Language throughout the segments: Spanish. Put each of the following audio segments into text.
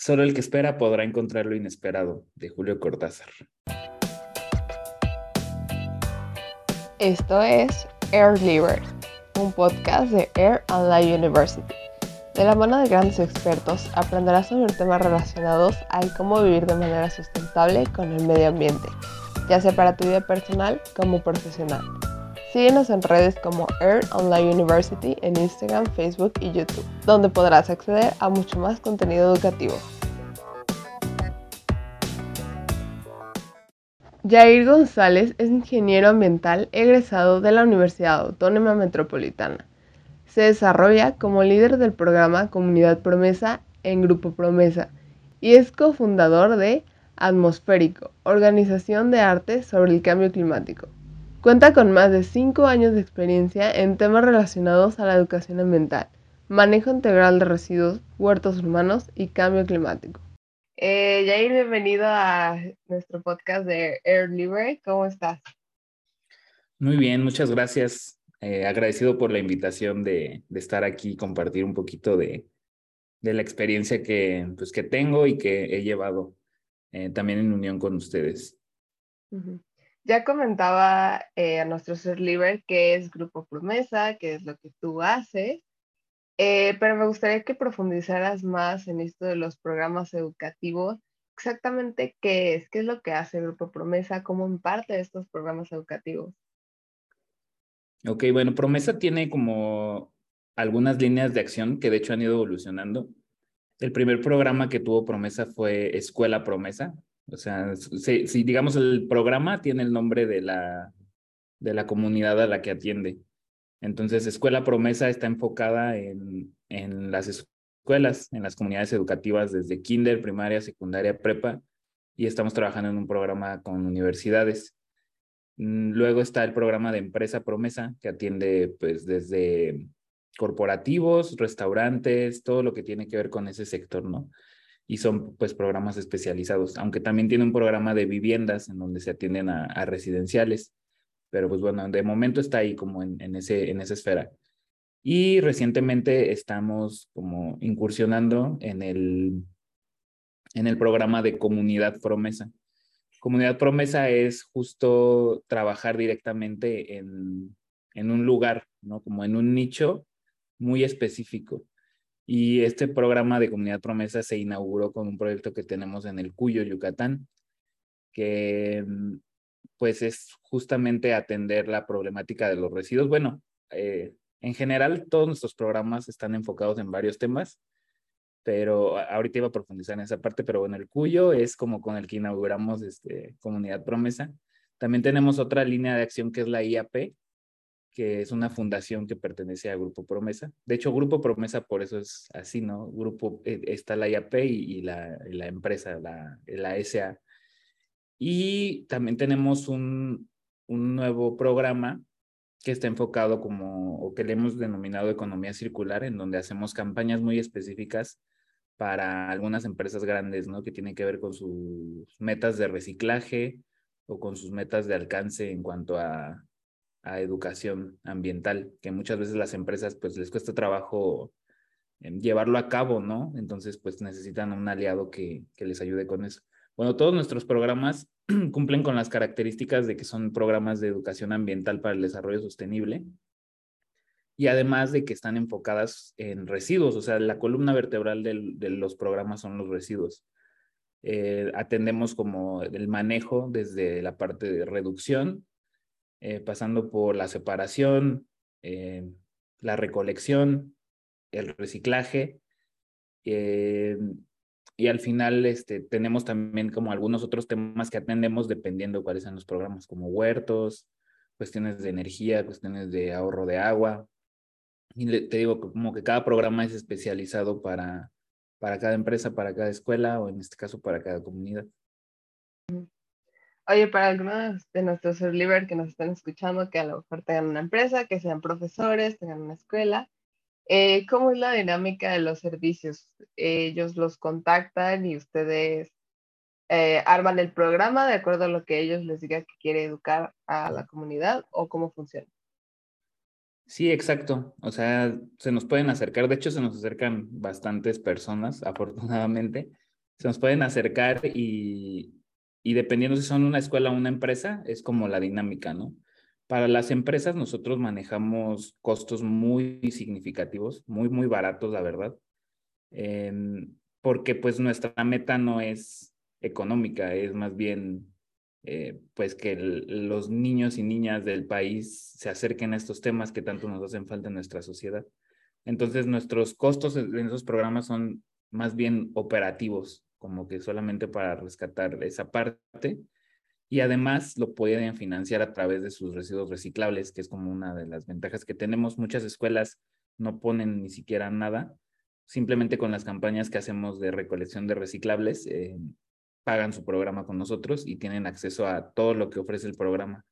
Solo el que espera podrá encontrar lo inesperado, de Julio Cortázar. Esto es Air Libre, un podcast de Air Online University. De la mano de grandes expertos aprenderás sobre temas relacionados a cómo vivir de manera sustentable con el medio ambiente, ya sea para tu vida personal como profesional. Síguenos en redes como Air Online University en Instagram, Facebook y YouTube, donde podrás acceder a mucho más contenido educativo. Jair González es ingeniero ambiental egresado de la Universidad Autónoma Metropolitana. Se desarrolla como líder del programa Comunidad Promesa en Grupo Promesa y es cofundador de Atmosférico, organización de arte sobre el cambio climático. Cuenta con más de 5 años de experiencia en temas relacionados a la educación ambiental, manejo integral de residuos, huertos urbanos y cambio climático. Eh, Jair, bienvenido a nuestro podcast de Air Libre. ¿Cómo estás? Muy bien, muchas gracias. Eh, agradecido por la invitación de, estar aquí y compartir un poquito de, la experiencia que, pues, que tengo y que he llevado eh, también en unión con ustedes. Ya comentaba eh, a nuestro ser libre qué es Grupo Promesa, qué es lo que tú haces, eh, pero me gustaría que profundizaras más en esto de los programas educativos. Exactamente qué es, qué es lo que hace Grupo Promesa, cómo imparte estos programas educativos. Ok, bueno, Promesa tiene como algunas líneas de acción que de hecho han ido evolucionando. El primer programa que tuvo Promesa fue Escuela Promesa, o sea, si, digamos el programa tiene el nombre de la, de la comunidad a la que atiende. Entonces, Escuela Promesa está enfocada en, en las escuelas, en las comunidades educativas desde kinder, primaria, secundaria, prepa, y estamos trabajando en un programa con universidades. Mm, luego está el programa de Empresa Promesa, que atiende pues desde corporativos, restaurantes, todo lo que tiene que ver con ese sector, ¿no? Y son pues programas especializados, aunque también tiene un programa de viviendas en donde se atienden a, residenciales, pero pues bueno, de momento está ahí como en, en, ese, en esa esfera. Y recientemente estamos como incursionando en el, en el programa de Comunidad Promesa. Comunidad Promesa es justo trabajar directamente en, en un lugar, ¿no? Como en un nicho muy específico. Y este programa de Comunidad Promesa se inauguró con un proyecto que tenemos en el Cuyo, Yucatán, que mm, pues es justamente atender la problemática de los residuos. Bueno, eh, en general todos nuestros programas están enfocados en varios temas, pero ahorita iba a profundizar en esa parte, pero bueno, el Cuyo es como con el que inauguramos este, Comunidad Promesa. También tenemos otra línea de acción que es la IAP, que es una fundación que pertenece a Grupo Promesa. De hecho, Grupo Promesa por eso es así, ¿no? Grupo, eh, está la IAP y, la, la, empresa, la, la SA. Y también tenemos un, un nuevo programa que está enfocado como, o que le hemos denominado economía circular, en donde hacemos campañas muy específicas para algunas empresas grandes, ¿no? Que tienen que ver con sus metas de reciclaje o con sus metas de alcance en cuanto a a educación ambiental, que muchas veces las empresas pues les cuesta trabajo em, llevarlo a cabo, ¿no? Entonces pues necesitan un aliado que, que les ayude con eso. Bueno, todos nuestros programas cumplen con las características de que son programas de educación ambiental para el desarrollo sostenible y además de que están enfocadas en residuos, o sea, la columna vertebral de los programas son los residuos. Eh, atendemos como el manejo desde la parte de reducción, eh, pasando por la separación, eh, la recolección, el reciclaje. Eh, y al final este, tenemos también como algunos otros temas que atendemos dependiendo cuáles son los programas, como huertos, cuestiones de energía, cuestiones de ahorro de agua. Y te digo como que cada programa es especializado para, para cada empresa, para cada escuela o en este caso para cada comunidad. Oye, para algunos de nuestros liber que nos están escuchando, que a lo mejor tengan una empresa, que sean profesores, tengan una escuela, eh, ¿cómo es la dinámica de los servicios? ¿Ellos los contactan y ustedes eh, arman el programa de acuerdo a lo que ellos les digan que quiere educar a la comunidad o cómo funciona? Sí, exacto. O sea, se nos pueden acercar, de hecho se nos acercan bastantes personas, afortunadamente se nos pueden acercar y, y dependiendo si son una escuela o una empresa, es como la dinámica, ¿no? Para las empresas nosotros manejamos costos muy significativos, muy, muy baratos, la verdad, porque pues nuestra meta no es económica, es más bien eh, pues que los niños y niñas del país se acerquen a estos temas que tanto nos hacen falta en nuestra sociedad. Entonces nuestros costos en esos programas son más bien operativos, como que solamente para rescatar esa parte y además lo pueden financiar a través de sus residuos reciclables, que es como una de las ventajas que tenemos. Muchas escuelas no ponen ni siquiera nada, simplemente con las campañas que hacemos de recolección de reciclables, eh, pagan su programa con nosotros y tienen acceso a todo lo que ofrece el programa,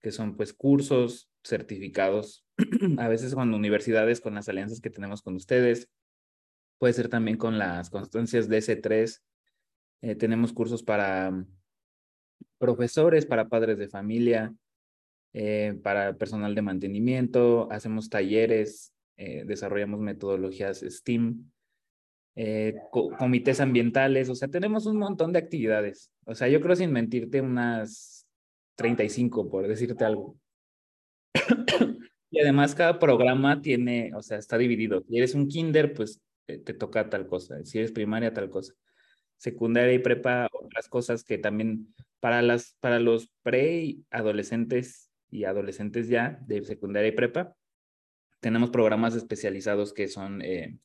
que son pues cursos, certificados, a veces con universidades, con las alianzas que tenemos con ustedes, puede ser también con las constancias de S3, eh, tenemos cursos para profesores, para padres de familia, eh, para personal de mantenimiento, hacemos talleres, eh, desarrollamos metodologías STEAM, comités ambientales, o sea, tenemos un montón de actividades. O sea, yo creo sin mentirte unas 35, por decirte algo. y además cada programa tiene, o sea, está dividido. Si eres un kinder, pues te toca tal cosa. Si eres primaria, tal cosa secundaria y prepa, otras cosas que también para, las, para los pre-adolescentes y adolescentes ya de secundaria y prepa, tenemos programas especializados que son eh,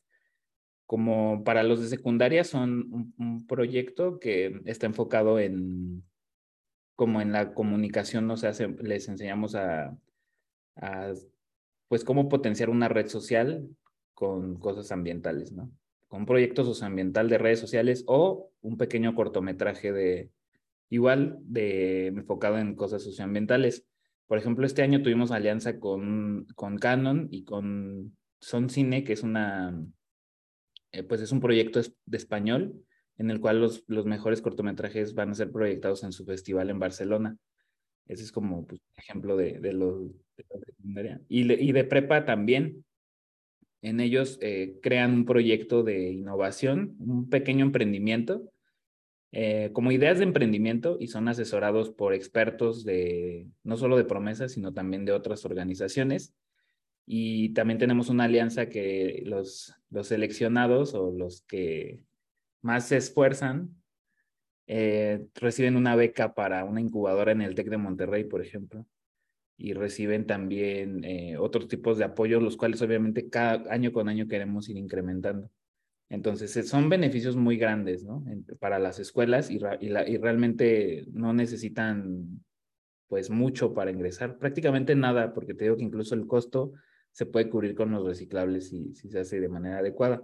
como para los de secundaria, son un, proyecto que está enfocado en como en la comunicación, o sea, les enseñamos a, a pues cómo potenciar una red social con cosas ambientales, ¿no? Un proyecto socioambiental de redes sociales o un pequeño cortometraje de igual de enfocado en cosas socioambientales. Por ejemplo, este año tuvimos alianza con, con Canon y con Son Cine, que es una, eh, pues es un proyecto de español en el cual los, los mejores cortometrajes van a ser proyectados en su festival en Barcelona. Ese es como pues, ejemplo de, de lo de Y, y de prepa también. En ellos eh, crean un proyecto de innovación, un pequeño emprendimiento, eh, como ideas de emprendimiento y son asesorados por expertos de no solo de promesas, sino también de otras organizaciones. Y también tenemos una alianza que los, los seleccionados o los que más se esfuerzan eh, reciben una beca para una incubadora en el TEC de Monterrey, por ejemplo y reciben también eh, otros tipos de apoyos, los cuales obviamente cada año con año queremos ir incrementando. Entonces, eh, son beneficios muy grandes, ¿no? para las escuelas y, y, realmente no necesitan, pues, mucho para ingresar, prácticamente nada, porque te digo que incluso el costo se puede cubrir con los reciclables si, si se hace de manera adecuada.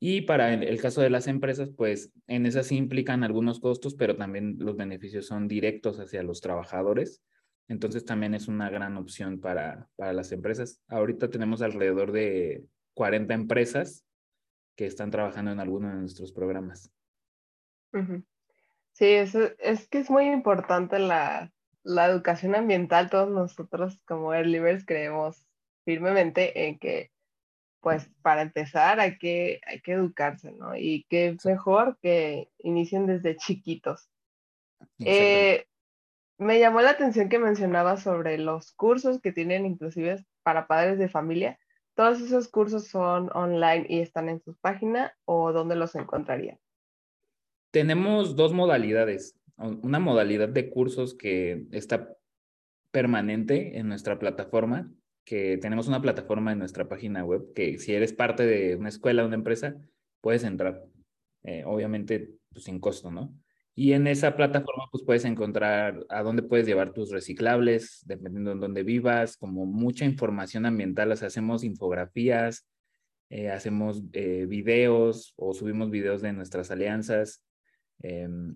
Y para el caso de las empresas, pues en esas sí implican algunos costos, pero también los beneficios son directos hacia los trabajadores entonces también es una gran opción para, para las empresas. Ahorita tenemos alrededor de 40 empresas que están trabajando en alguno de nuestros programas. Sí, es, es que es muy importante la, la educación ambiental. Todos nosotros como Earlybirds creemos firmemente en que, pues, para empezar hay que, hay que educarse, ¿no? Y que mejor que inicien desde chiquitos. Eh, me llamó la atención que mencionaba sobre los cursos que tienen inclusive para padres de familia. ¿Todos esos cursos son online y están en su página o dónde los encontraría? Tenemos dos modalidades. Una modalidad de cursos que está permanente en nuestra plataforma, que tenemos una plataforma en nuestra página web, que si eres parte de una escuela una empresa, puedes entrar. Eh, obviamente, pues, sin costo, ¿no? Y en esa plataforma pues puedes encontrar a dónde puedes llevar tus reciclables, dependiendo de dónde vivas, como mucha información ambiental, o hacemos infografías, eh, hacemos eh, videos o subimos videos de nuestras alianzas. Em,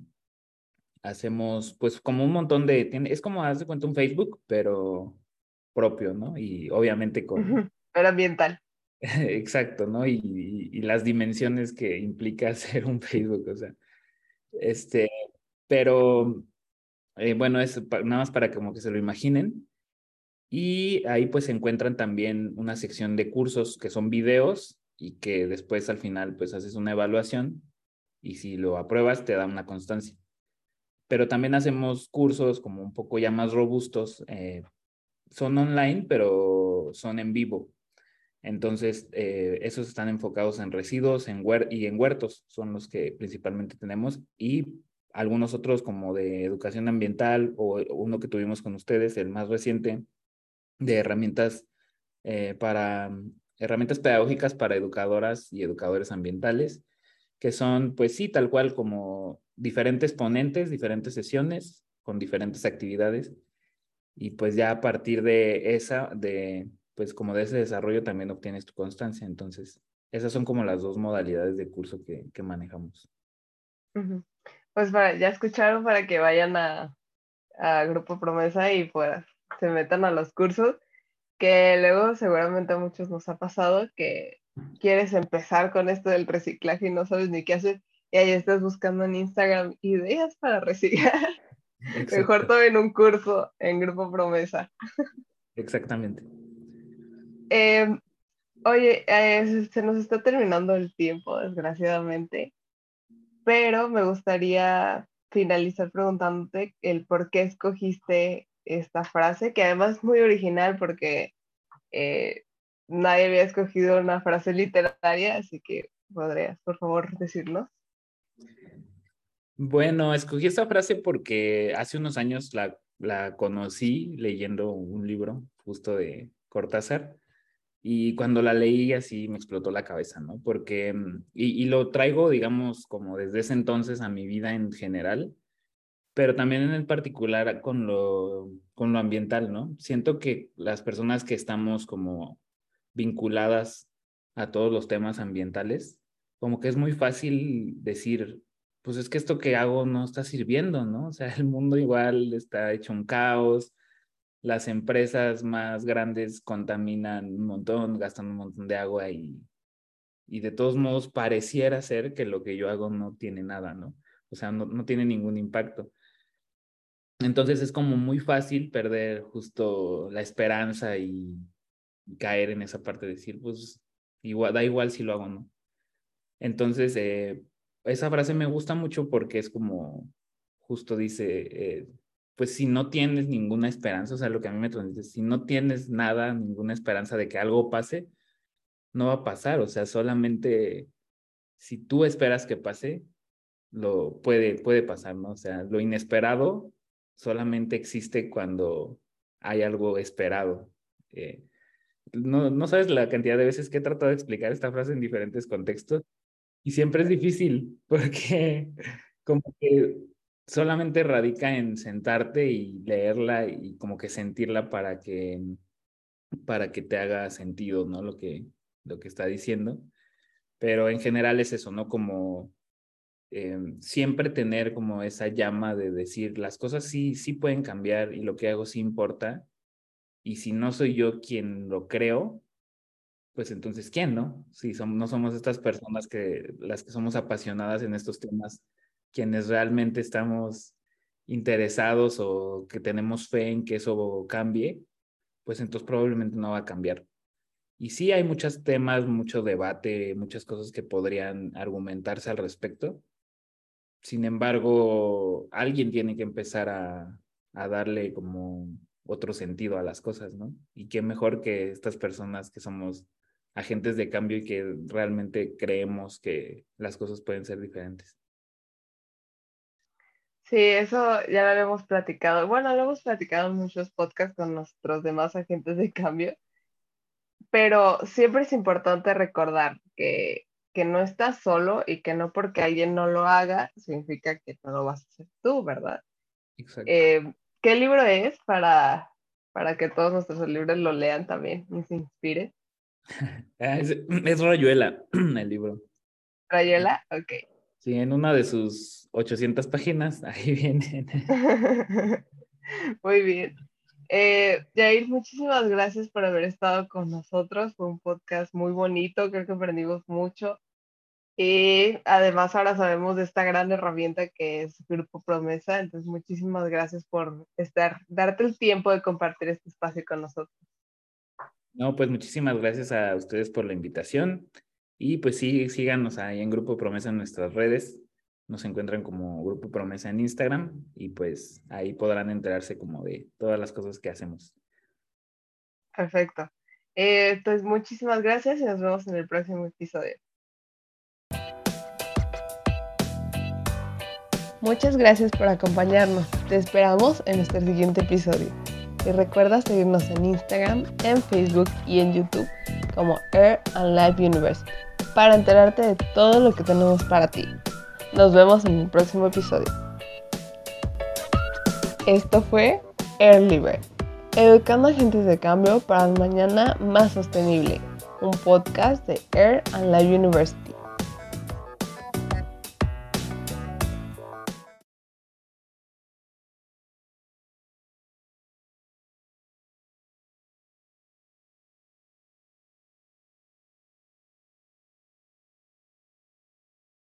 hacemos pues como un montón de, es como, haz de cuenta un Facebook, pero propio, ¿no? Y obviamente con... Pero ambiental. Exacto, ¿no? Y, y, y, las dimensiones que implica hacer un Facebook, o sea, este, pero eh, bueno, es nada más para como que se lo imaginen. Y ahí pues se encuentran también una sección de cursos que son videos y que después al final pues haces una evaluación y si lo apruebas te da una constancia. Pero también hacemos cursos como un poco ya más robustos. Eh, son online, pero son en vivo. Entonces, eh, esos están enfocados en residuos en y en huertos, son los que principalmente tenemos. Y algunos otros como de educación ambiental o uno que tuvimos con ustedes, el más reciente, de herramientas eh, para herramientas pedagógicas para educadoras y educadores ambientales, que son, pues sí, tal cual como diferentes ponentes, diferentes sesiones con diferentes actividades. Y pues ya a partir de esa, de, pues como de ese desarrollo también obtienes tu constancia. Entonces, esas son como las dos modalidades de curso que, que manejamos. Pues para, ya escucharon para que vayan a, a Grupo Promesa y pues se metan a los cursos que luego seguramente a muchos nos ha pasado que quieres empezar con esto del reciclaje y no sabes ni qué hacer y ahí estás buscando en Instagram ideas para reciclar. Mejor tomen un curso en Grupo Promesa. Exactamente. Em, oye, eh, se nos está terminando el tiempo, desgraciadamente, pero me gustaría finalizar preguntándote el por qué escogiste esta frase, que además es muy original porque eh, nadie había escogido una frase literaria, así que podrías, por favor, decirnos. Bueno, escogí esta frase porque hace unos años la, la conocí leyendo un libro justo de Cortázar y cuando la leí así me explotó la cabeza, ¿no? Porque, y, y lo traigo, digamos, como desde ese entonces a mi vida en general, pero también en el particular con lo, con lo ambiental, ¿no? Siento que las personas que estamos como vinculadas a todos los temas ambientales, como que es muy fácil decir, pues es que esto que hago no está sirviendo, ¿no? O sea, el mundo igual está hecho un caos, las empresas más grandes contaminan un montón, gastan un montón de agua y, y de todos modos pareciera ser que lo que yo hago no tiene nada, ¿no? O sea, no, no tiene ningún impacto. Entonces es como muy fácil perder justo la esperanza y, caer en esa parte de decir, pues igual, da igual si lo hago o no. Entonces, eh, esa frase me gusta mucho porque es como, justo dice, eh, pues si no tienes ninguna esperanza, o sea, lo que a mí me transmite, si no tienes nada, ninguna esperanza de que algo pase, no va a pasar, o sea, solamente si tú esperas que pase, lo puede, puede pasar, ¿no? O sea, lo inesperado solamente existe cuando hay algo esperado. Eh, no, no sabes la cantidad de veces que he tratado de explicar esta frase en diferentes contextos y siempre es difícil porque como que solamente radica en sentarte y leerla y como que sentirla para que para que te haga sentido, ¿no? Lo que lo que está diciendo. Pero en general es eso, ¿no? Como Em, siempre tener como esa llama de decir las cosas sí, sí pueden cambiar y lo que hago sí importa. Y si no soy yo quien lo creo, pues entonces ¿quién, no? Si somos, no somos estas personas que las que somos apasionadas en estos temas, quienes realmente estamos interesados o que tenemos fe en que eso cambie, pues entonces probablemente no va a cambiar. Y sí hay muchos temas, mucho debate, muchas cosas que podrían argumentarse al respecto, sin embargo, alguien tiene que empezar a, a darle como otro sentido a las cosas, ¿no? Y qué mejor que estas personas que somos agentes de cambio y que realmente creemos que las cosas pueden ser diferentes. Sí, eso ya lo hemos platicado. Bueno, lo hemos platicado en muchos podcasts con nuestros demás agentes de cambio, pero siempre es importante recordar que que no estás solo y que no porque alguien no lo haga significa que no lo vas a hacer tú, ¿verdad? Exacto. Eh, ¿Qué libro es para, para que todos nuestros libros lo lean también y se inspire? Ah, es, es, Rayuela el libro. ¿Rayuela? Ok. Sí, en una de sus 800 páginas, ahí viene. Muy bien. Eh, Jair, muchísimas gracias por haber estado con nosotros. Fue un podcast muy bonito, creo que aprendimos mucho. Y además ahora sabemos de esta gran herramienta que es Grupo Promesa. Entonces, muchísimas gracias por estar, darte el tiempo de compartir este espacio con nosotros. No, pues muchísimas gracias a ustedes por la invitación. Y pues sí, síganos ahí en Grupo Promesa en nuestras redes. Nos encuentran como Grupo Promesa en Instagram y pues ahí podrán enterarse como de todas las cosas que hacemos. Perfecto. Eh, pues muchísimas gracias y nos vemos en el próximo episodio. Muchas gracias por acompañarnos. Te esperamos en nuestro siguiente episodio. Y recuerda seguirnos en Instagram, en Facebook y en YouTube como Air and Life University para enterarte de todo lo que tenemos para ti. Nos vemos en el próximo episodio. Esto fue Air Libre, educando agentes de cambio para un mañana más sostenible, un podcast de Air and Life University.